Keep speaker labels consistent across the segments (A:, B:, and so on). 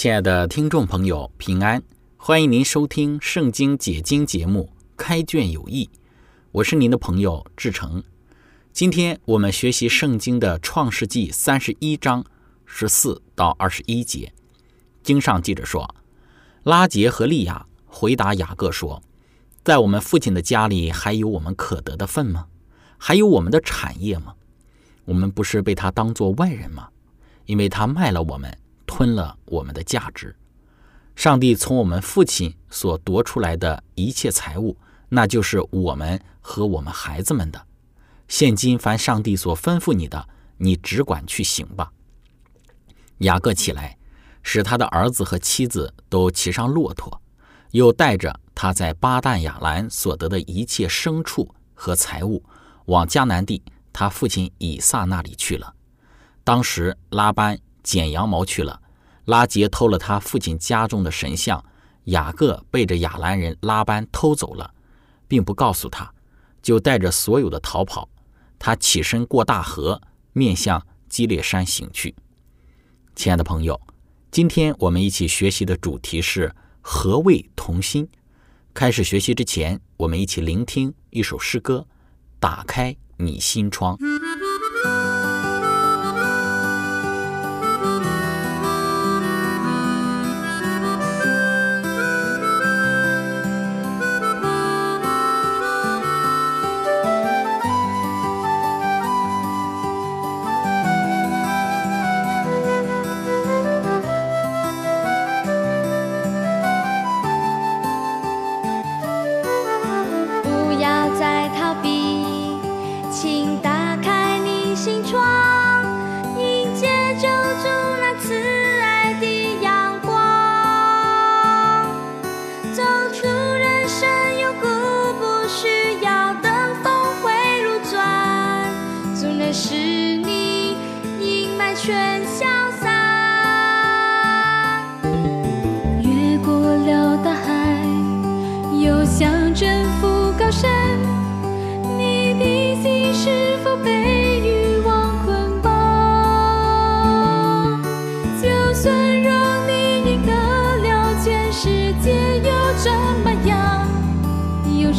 A: 亲爱的听众朋友，平安！欢迎您收听《圣经解经》节目《开卷有益》，我是您的朋友志成。今天我们学习圣经的创世纪三十一章十四到二十一节。经上记着说，拉杰和利亚回答雅各说：“在我们父亲的家里还有我们可得的份吗？还有我们的产业吗？我们不是被他当作外人吗？因为他卖了我们。”吞了我们的价值，上帝从我们父亲所夺出来的一切财物，那就是我们和我们孩子们的。现今凡上帝所吩咐你的，你只管去行吧。雅各起来，使他的儿子和妻子都骑上骆驼，又带着他在巴旦亚兰所得的一切牲畜和财物，往迦南地他父亲以撒那里去了。当时拉班。剪羊毛去了，拉杰偷了他父亲家中的神像，雅各背着亚兰人拉班偷走了，并不告诉他，就带着所有的逃跑。他起身过大河，面向基列山行去。亲爱的朋友，今天我们一起学习的主题是何谓同心。开始学习之前，我们一起聆听一首诗歌，打开你心窗。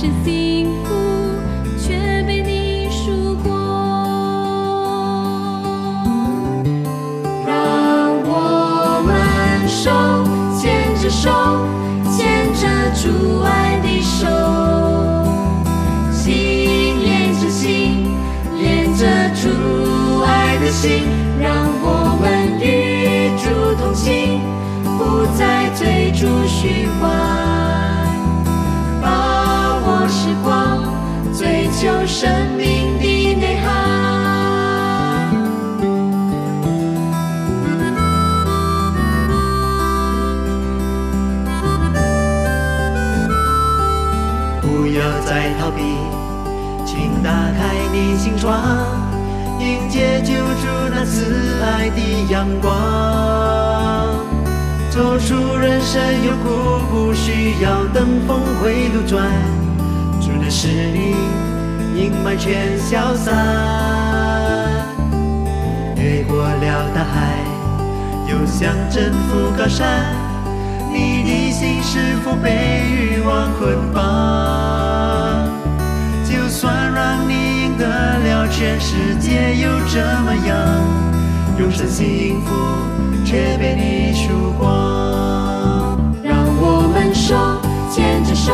B: 真幸福却被你输过让我们手牵着手牵着主爱的手心连着心连着主爱的心让我们与主同行不再追逐虚华生命的内涵。
C: 不要再逃避，请打开你心窗。迎接救主那慈爱的阳光，走出人生有苦，不需要等峰回路转，主的使你阴霾全消散，越过了大海，又想征服高山，你的心是否被欲望捆绑？就算让你赢。得了全世界又怎么样？永生幸福却被你输光。
B: 让我们手牵着手，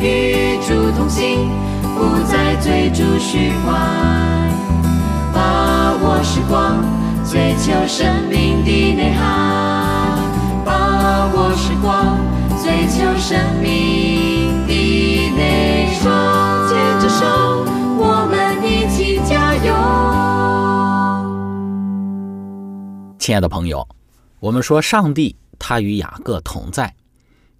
B: 与主同行，不再追逐虚幻，把握时光，追求生命的内涵。把握时光，追求生命的内涵。牵着手，我们一起加油。
A: 亲爱的朋友，我们说上帝他与雅各同在，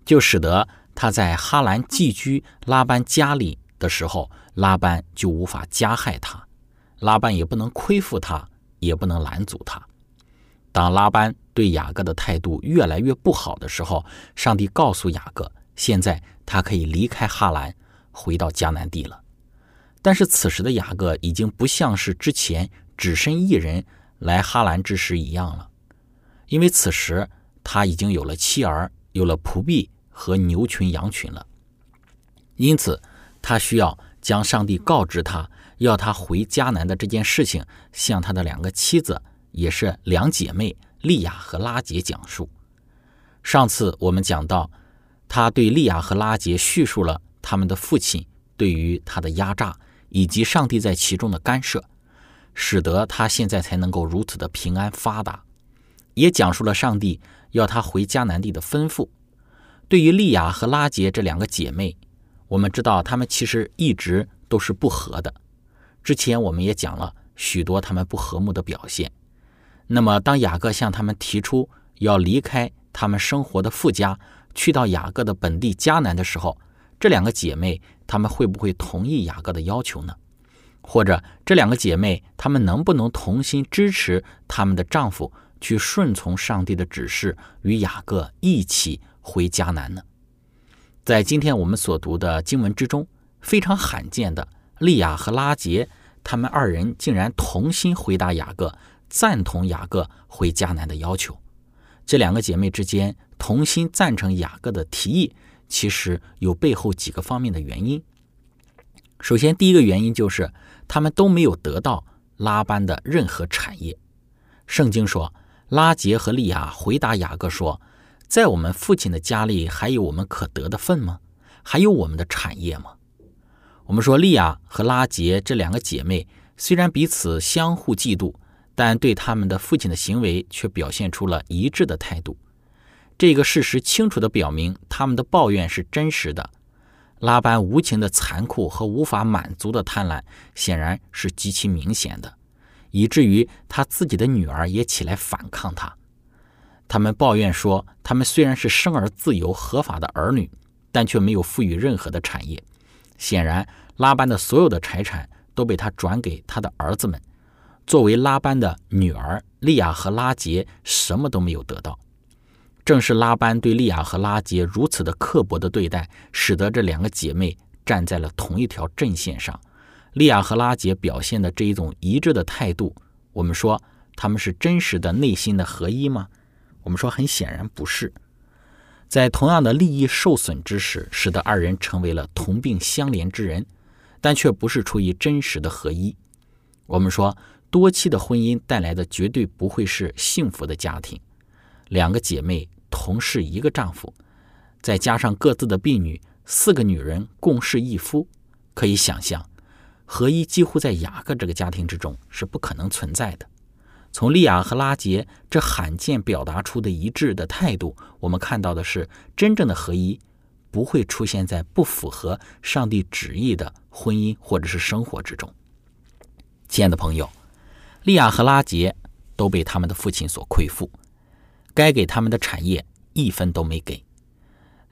A: 就使得他在哈兰寄居拉班家里的时候，拉班就无法加害他，拉班也不能亏负他，也不能拦阻他。当拉班对雅各的态度越来越不好的时候，上帝告诉雅各，现在他可以离开哈兰，回到迦南地了。但是此时的雅各已经不像是之前只身一人来哈兰之时一样了，因为此时他已经有了妻儿，有了仆婢和牛群羊群了。因此，他需要将上帝告知他要他回迦南的这件事情，向他的两个妻子，也是两姐妹利亚和拉杰讲述。上次我们讲到，他对利亚和拉杰叙述了他们的父亲对于他的压榨，以及上帝在其中的干涉，使得他现在才能够如此的平安发达。也讲述了上帝要他回迦南地的吩咐。对于利亚和拉杰这两个姐妹，我们知道她们其实一直都是不和的。之前我们也讲了许多她们不和睦的表现。那么，当雅各向他们提出要离开他们生活的富家，去到雅各的本地迦南的时候，这两个姐妹她们会不会同意雅各的要求呢？或者这两个姐妹她们能不能同心支持她们的丈夫去顺从上帝的指示，与雅各一起回迦南呢？在今天我们所读的经文之中，非常罕见的，利亚和拉杰他们二人竟然同心回答雅各，赞同雅各回迦南的要求。这两个姐妹之间同心赞成雅各的提议，其实有背后几个方面的原因。首先，第一个原因就是他们都没有得到拉班的任何产业。圣经说，拉杰和利亚回答雅各说：“在我们父亲的家里还有我们可得的份吗？还有我们的产业吗？”我们说，利亚和拉杰这两个姐妹虽然彼此相互嫉妒，但对他们的父亲的行为却表现出了一致的态度。这个事实清楚地表明，他们的抱怨是真实的。拉班无情的残酷和无法满足的贪婪，显然是极其明显的，以至于他自己的女儿也起来反抗他。他们抱怨说，他们虽然是生而自由合法的儿女，但却没有赋予任何的产业。显然，拉班的所有的财产都被他转给他的儿子们。作为拉班的女儿，利亚和拉杰什么都没有得到。正是拉班对利亚和拉杰如此的刻薄的对待，使得这两个姐妹站在了同一条阵线上。利亚和拉杰表现的这一种一致的态度，我们说他们是真实的内心的合一吗？我们说很显然不是。在同样的利益受损之时，使得二人成为了同病相怜之人，但却不是出于真实的合一。我们说多妻的婚姻带来的绝对不会是幸福的家庭。两个姐妹同是一个丈夫，再加上各自的婢女，四个女人共侍一夫，可以想象，合一几乎在雅各这个家庭之中是不可能存在的。从利亚和拉杰这罕见表达出的一致的态度，我们看到的是，真正的合一不会出现在不符合上帝旨意的婚姻或者是生活之中。亲爱的朋友，利亚和拉杰都被他们的父亲所亏负。该给他们的产业一分都没给，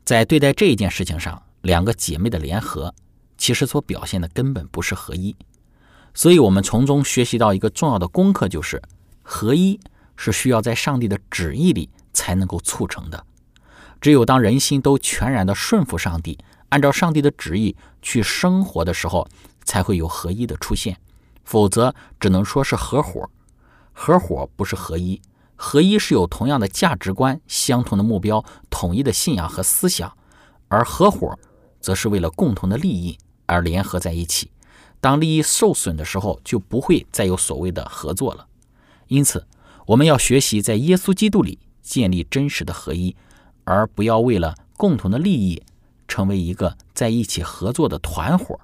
A: 在对待这一件事情上，两个姐妹的联合其实所表现的根本不是合一，所以我们从中学习到一个重要的功课，就是合一是需要在上帝的旨意里才能够促成的。只有当人心都全然的顺服上帝，按照上帝的旨意去生活的时候，才会有合一的出现。否则，只能说是合伙。合伙不是合一，合一是有同样的价值观、相同的目标、统一的信仰和思想，而合伙则是为了共同的利益而联合在一起。当利益受损的时候，就不会再有所谓的合作了。因此，我们要学习在耶稣基督里建立真实的合一，而不要为了共同的利益成为一个在一起合作的团伙。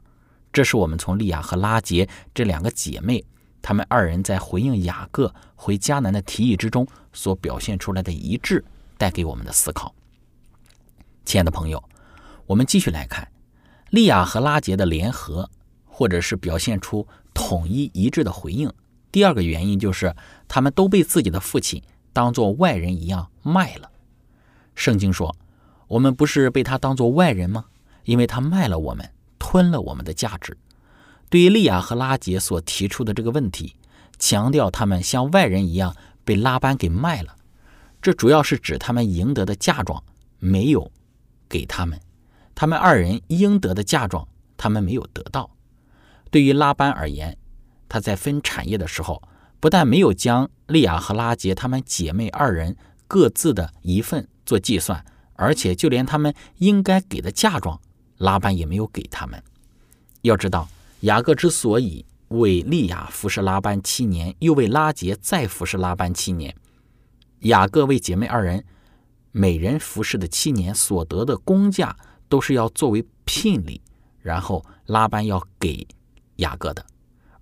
A: 这是我们从利亚和拉杰这两个姐妹，她们二人在回应雅各回迦南的提议之中所表现出来的一致，带给我们的思考。亲爱的朋友，我们继续来看利亚和拉杰的联合。或者是表现出统一一致的回应。第二个原因就是他们都被自己的父亲当做外人一样卖了。圣经说：“我们不是被他当做外人吗？因为他卖了我们，吞了我们的价值。”对于利亚和拉杰所提出的这个问题，强调他们像外人一样被拉班给卖了。这主要是指他们赢得的嫁妆没有给他们，他们二人应得的嫁妆他们没有得到。对于拉班而言，他在分产业的时候，不但没有将利亚和拉杰他们姐妹二人各自的一份做计算，而且就连他们应该给的嫁妆，拉班也没有给他们。要知道，雅各之所以为利亚服侍拉班七年，又为拉杰再服侍拉班七年，雅各为姐妹二人每人服侍的七年所得的工价，都是要作为聘礼，然后拉班要给。雅各的，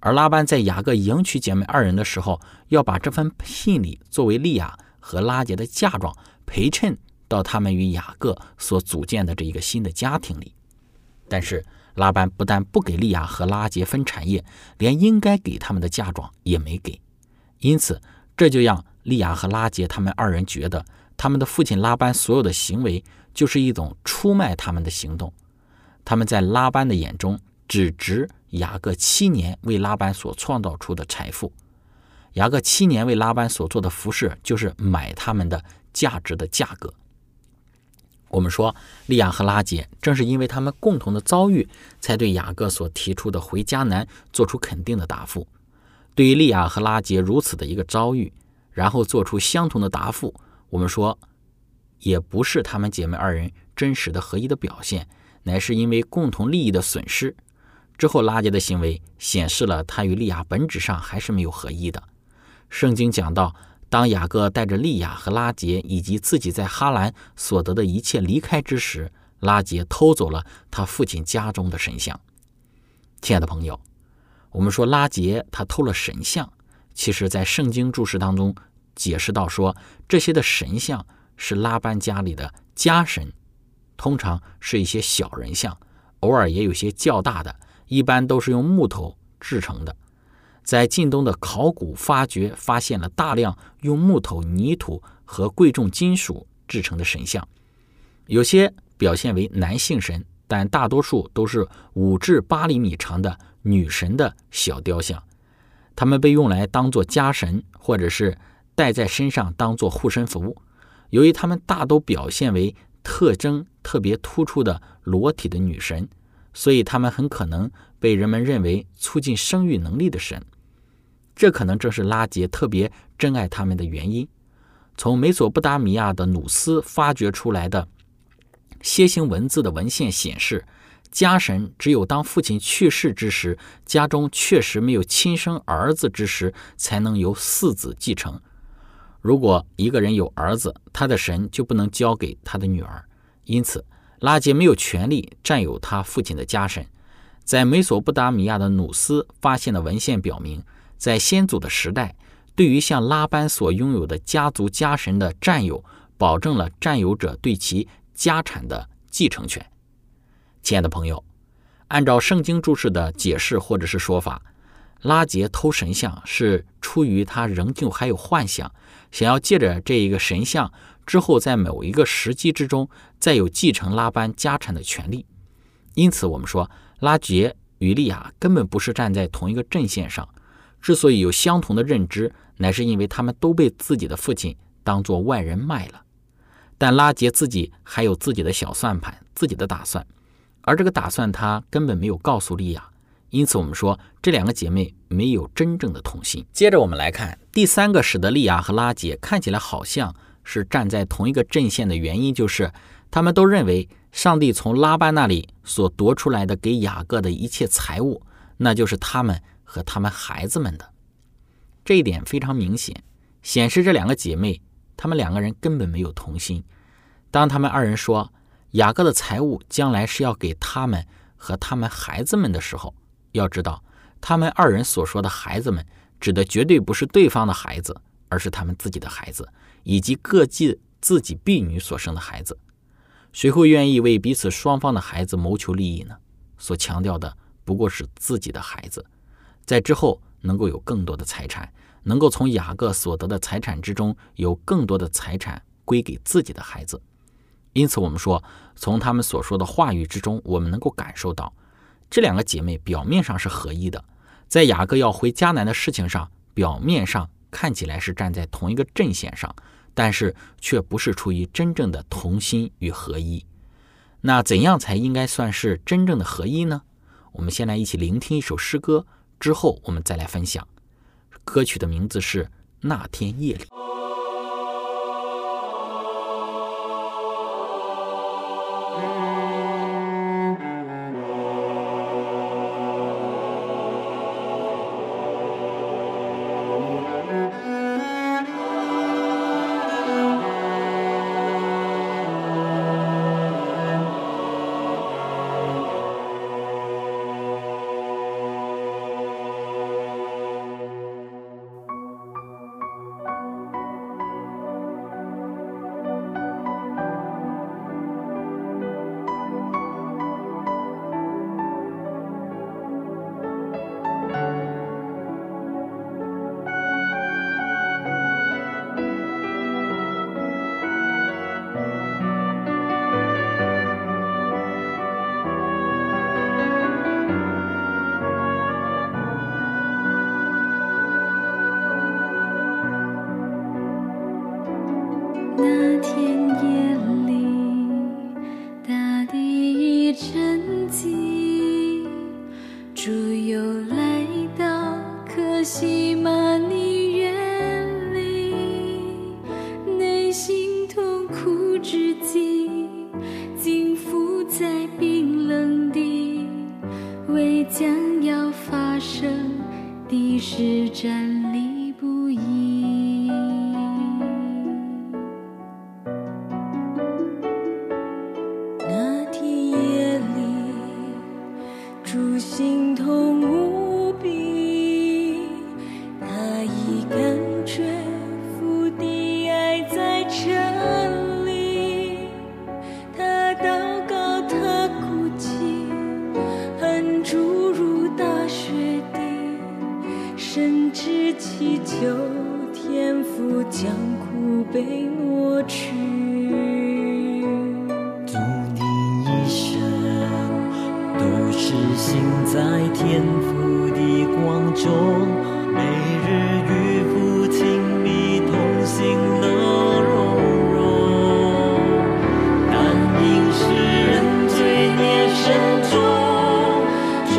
A: 而拉班在雅各迎娶姐妹二人的时候，要把这份聘礼作为利亚和拉杰的嫁妆陪衬到他们与雅各所组建的这一个新的家庭里。但是拉班不但不给利亚和拉杰分产业，连应该给他们的嫁妆也没给。因此，这就让利亚和拉杰他们二人觉得，他们的父亲拉班所有的行为就是一种出卖他们的行动。他们在拉班的眼中只值。雅各七年为拉班所创造出的财富，雅各七年为拉班所做的服饰，就是买他们的价值的价格。我们说，利亚和拉杰正是因为他们共同的遭遇，才对雅各所提出的回迦南做出肯定的答复。对于利亚和拉杰如此的一个遭遇，然后做出相同的答复，我们说，也不是他们姐妹二人真实的合一的表现，乃是因为共同利益的损失。之后，拉杰的行为显示了他与利亚本质上还是没有合一的。圣经讲到，当雅各带着利亚和拉杰以及自己在哈兰所得的一切离开之时，拉杰偷走了他父亲家中的神像。亲爱的朋友，我们说拉杰他偷了神像，其实在圣经注释当中解释到说，这些的神像是拉班家里的家神，通常是一些小人像，偶尔也有些较大的。一般都是用木头制成的，在晋东的考古发掘发现了大量用木头、泥土和贵重金属制成的神像，有些表现为男性神，但大多数都是五至八厘米长的女神的小雕像。它们被用来当做家神，或者是戴在身上当做护身符。由于它们大都表现为特征特别突出的裸体的女神。所以，他们很可能被人们认为促进生育能力的神，这可能正是拉杰特别珍爱他们的原因。从美索不达米亚的努斯发掘出来的楔形文字的文献显示，家神只有当父亲去世之时，家中确实没有亲生儿子之时，才能由嗣子继承。如果一个人有儿子，他的神就不能交给他的女儿，因此。拉杰没有权利占有他父亲的家神。在美索不达米亚的努斯发现的文献表明，在先祖的时代，对于像拉班所拥有的家族家神的占有，保证了占有者对其家产的继承权。亲爱的朋友，按照圣经注释的解释或者是说法，拉杰偷神像是出于他仍旧还有幻想，想要借着这一个神像。之后，在某一个时机之中，再有继承拉班家产的权利。因此，我们说拉杰与利亚根本不是站在同一个阵线上。之所以有相同的认知，乃是因为他们都被自己的父亲当做外人卖了。但拉杰自己还有自己的小算盘，自己的打算，而这个打算他根本没有告诉利亚，因此我们说这两个姐妹没有真正的同心。接着我们来看第三个使得利亚和拉杰看起来好像是站在同一个阵线的原因，就是他们都认为上帝从拉班那里所夺出来的给雅各的一切财物，那就是他们和他们孩子们的。这一点非常明显，显示这两个姐妹。他们两个人根本没有同心。当他们二人说雅各的财物将来是要给他们和他们孩子们的时候，要知道，他们二人所说的孩子们，指的绝对不是对方的孩子，而是他们自己的孩子，以及各自自己婢女所生的孩子。谁会愿意为彼此双方的孩子谋求利益呢？所强调的不过是自己的孩子，在之后能够有更多的财产。能够从雅各所得的财产之中有更多的财产归给自己的孩子，因此我们说，从他们所说的话语之中，我们能够感受到，这两个姐妹表面上是合一的，在雅各要回迦南的事情上，表面上看起来是站在同一个阵线上，但是却不是出于真正的同心与合一。那怎样才应该算是真正的合一呢？我们先来一起聆听一首诗歌，之后我们再来分享。歌曲的名字是《那天夜里》。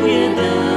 C: 要。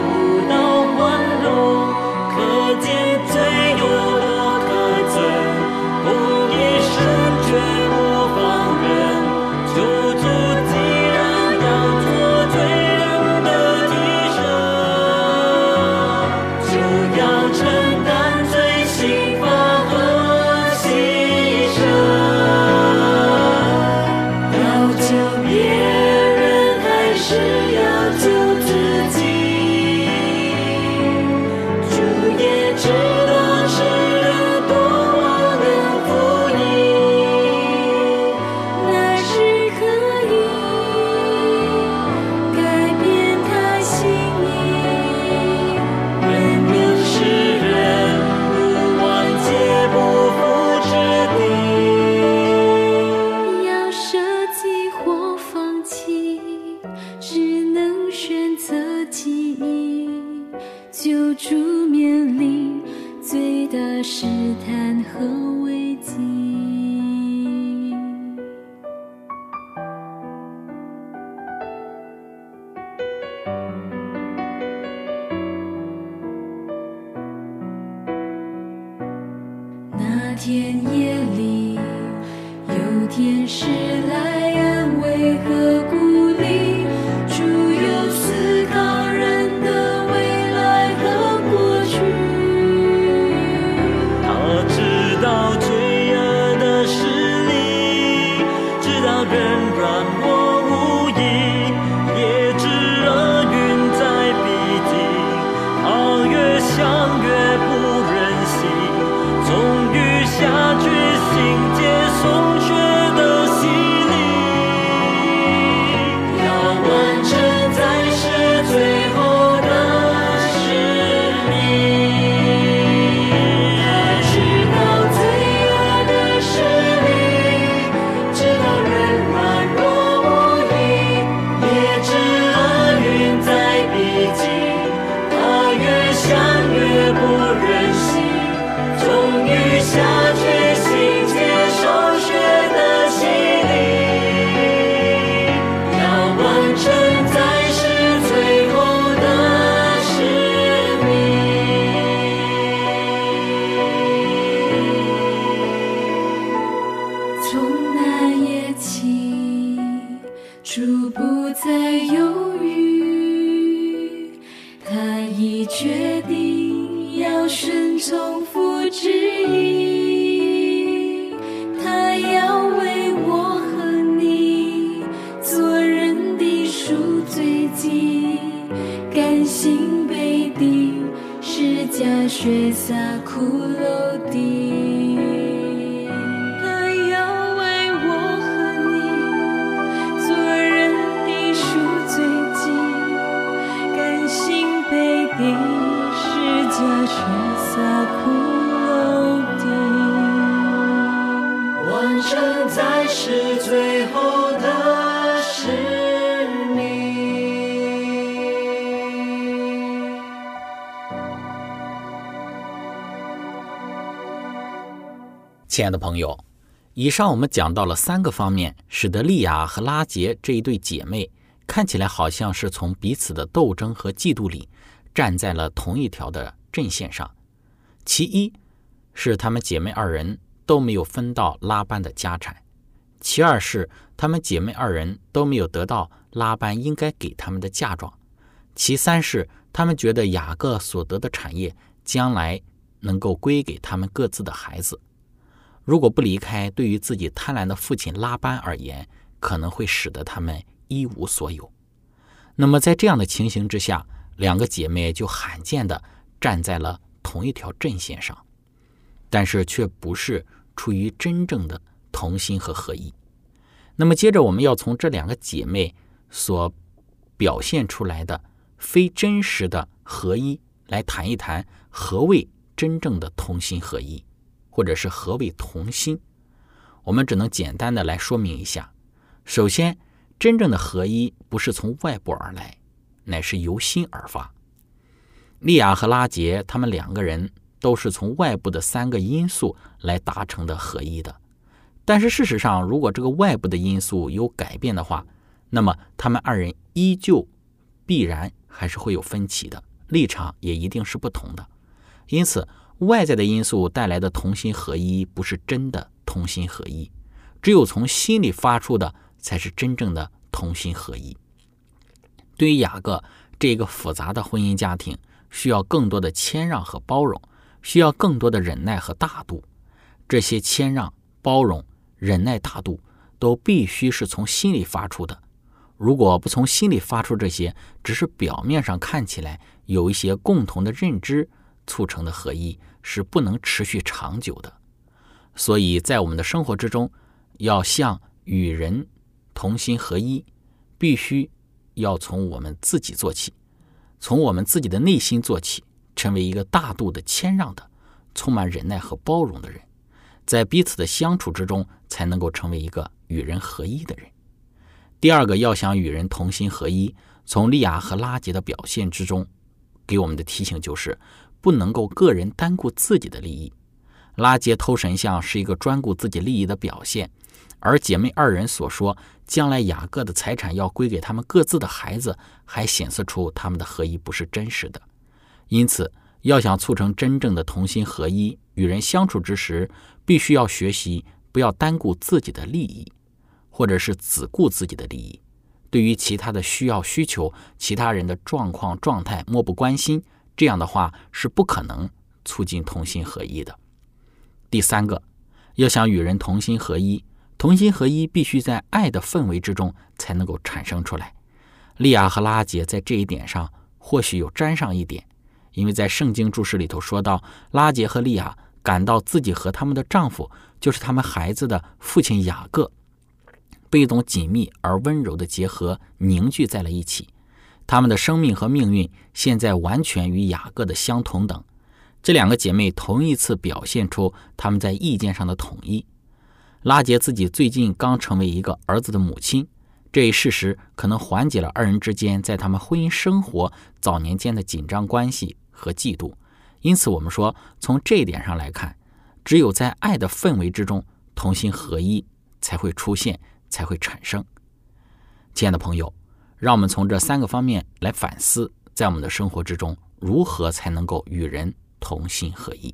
D: 主
E: 不
D: 再犹豫，他已决定要顺从父旨意，他要为我和你做人的赎罪祭，甘心被钉，是假血洒骷髅地。
A: 亲爱的朋友，以上我们讲到了三个方面，使得利亚和拉杰这一对姐妹看起来好像是从彼此的斗争和嫉妒里站在了同一条的阵线上。其一是她们姐妹二人都没有分到拉班的家产；其二是她们姐妹二人都没有得到拉班应该给他们的嫁妆；其三是她们觉得雅各所得的产业将来能够归给他们各自的孩子。如果不离开，对于自己贪婪的父亲拉班而言，可能会使得他们一无所有。那么，在这样的情形之下，两个姐妹就罕见的站在了同一条阵线上，但是却不是出于真正的同心和合一。那么，接着我们要从这两个姐妹所表现出来的非真实的合一来谈一谈何谓真正的同心合一。或者是何谓同心？我们只能简单的来说明一下。首先，真正的合一不是从外部而来，乃是由心而发。利亚和拉杰他们两个人都是从外部的三个因素来达成的合一的。但是事实上，如果这个外部的因素有改变的话，那么他们二人依旧必然还是会有分歧的，立场也一定是不同的。因此。外在的因素带来的同心合一不是真的同心合一，只有从心里发出的才是真正的同心合一。对于雅各这个复杂的婚姻家庭，需要更多的谦让和包容，需要更多的忍耐和大度。这些谦让、包容、忍耐、大度都必须是从心里发出的。如果不从心里发出这些，只是表面上看起来有一些共同的认知促成的合一。是不能持续长久的，所以在我们的生活之中，要像与人同心合一，必须要从我们自己做起，从我们自己的内心做起，成为一个大度的、谦让的、充满忍耐和包容的人，在彼此的相处之中，才能够成为一个与人合一的人。第二个，要想与人同心合一，从利亚和拉杰的表现之中，给我们的提醒就是。不能够个人单顾自己的利益，拉杰偷神像是一个专顾自己利益的表现，而姐妹二人所说将来雅各的财产要归给他们各自的孩子，还显示出他们的合一不是真实的。因此，要想促成真正的同心合一，与人相处之时，必须要学习不要单顾自己的利益，或者是只顾自己的利益。对于其他的需要、需求、其他人的状况、状态漠不关心，这样的话是不可能促进同心合一的。第三个，要想与人同心合一，同心合一必须在爱的氛围之中才能够产生出来。利亚和拉杰在这一点上或许有沾上一点，因为在圣经注释里头说到，拉杰和利亚感到自己和他们的丈夫，就是他们孩子的父亲雅各。被一种紧密而温柔的结合凝聚在了一起，他们的生命和命运现在完全与雅各的相同等。这两个姐妹同一次表现出他们在意见上的统一。拉杰自己最近刚成为一个儿子的母亲，这一事实可能缓解了二人之间在他们婚姻生活早年间的紧张关系和嫉妒。因此，我们说从这一点上来看，只有在爱的氛围之中，同心合一才会出现。才会产生。亲爱的朋友，让我们从这三个方面来反思，在我们的生活之中，如何才能够与人同心合意。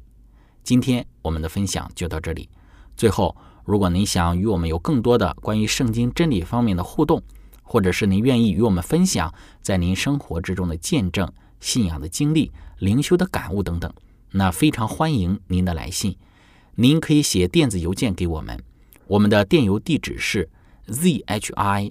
A: 今天我们的分享就到这里。最后，如果您想与我们有更多的关于圣经真理方面的互动，或者是您愿意与我们分享在您生活之中的见证、信仰的经历、灵修的感悟等等，那非常欢迎您的来信。您可以写电子邮件给我们，我们的电邮地址是。z h i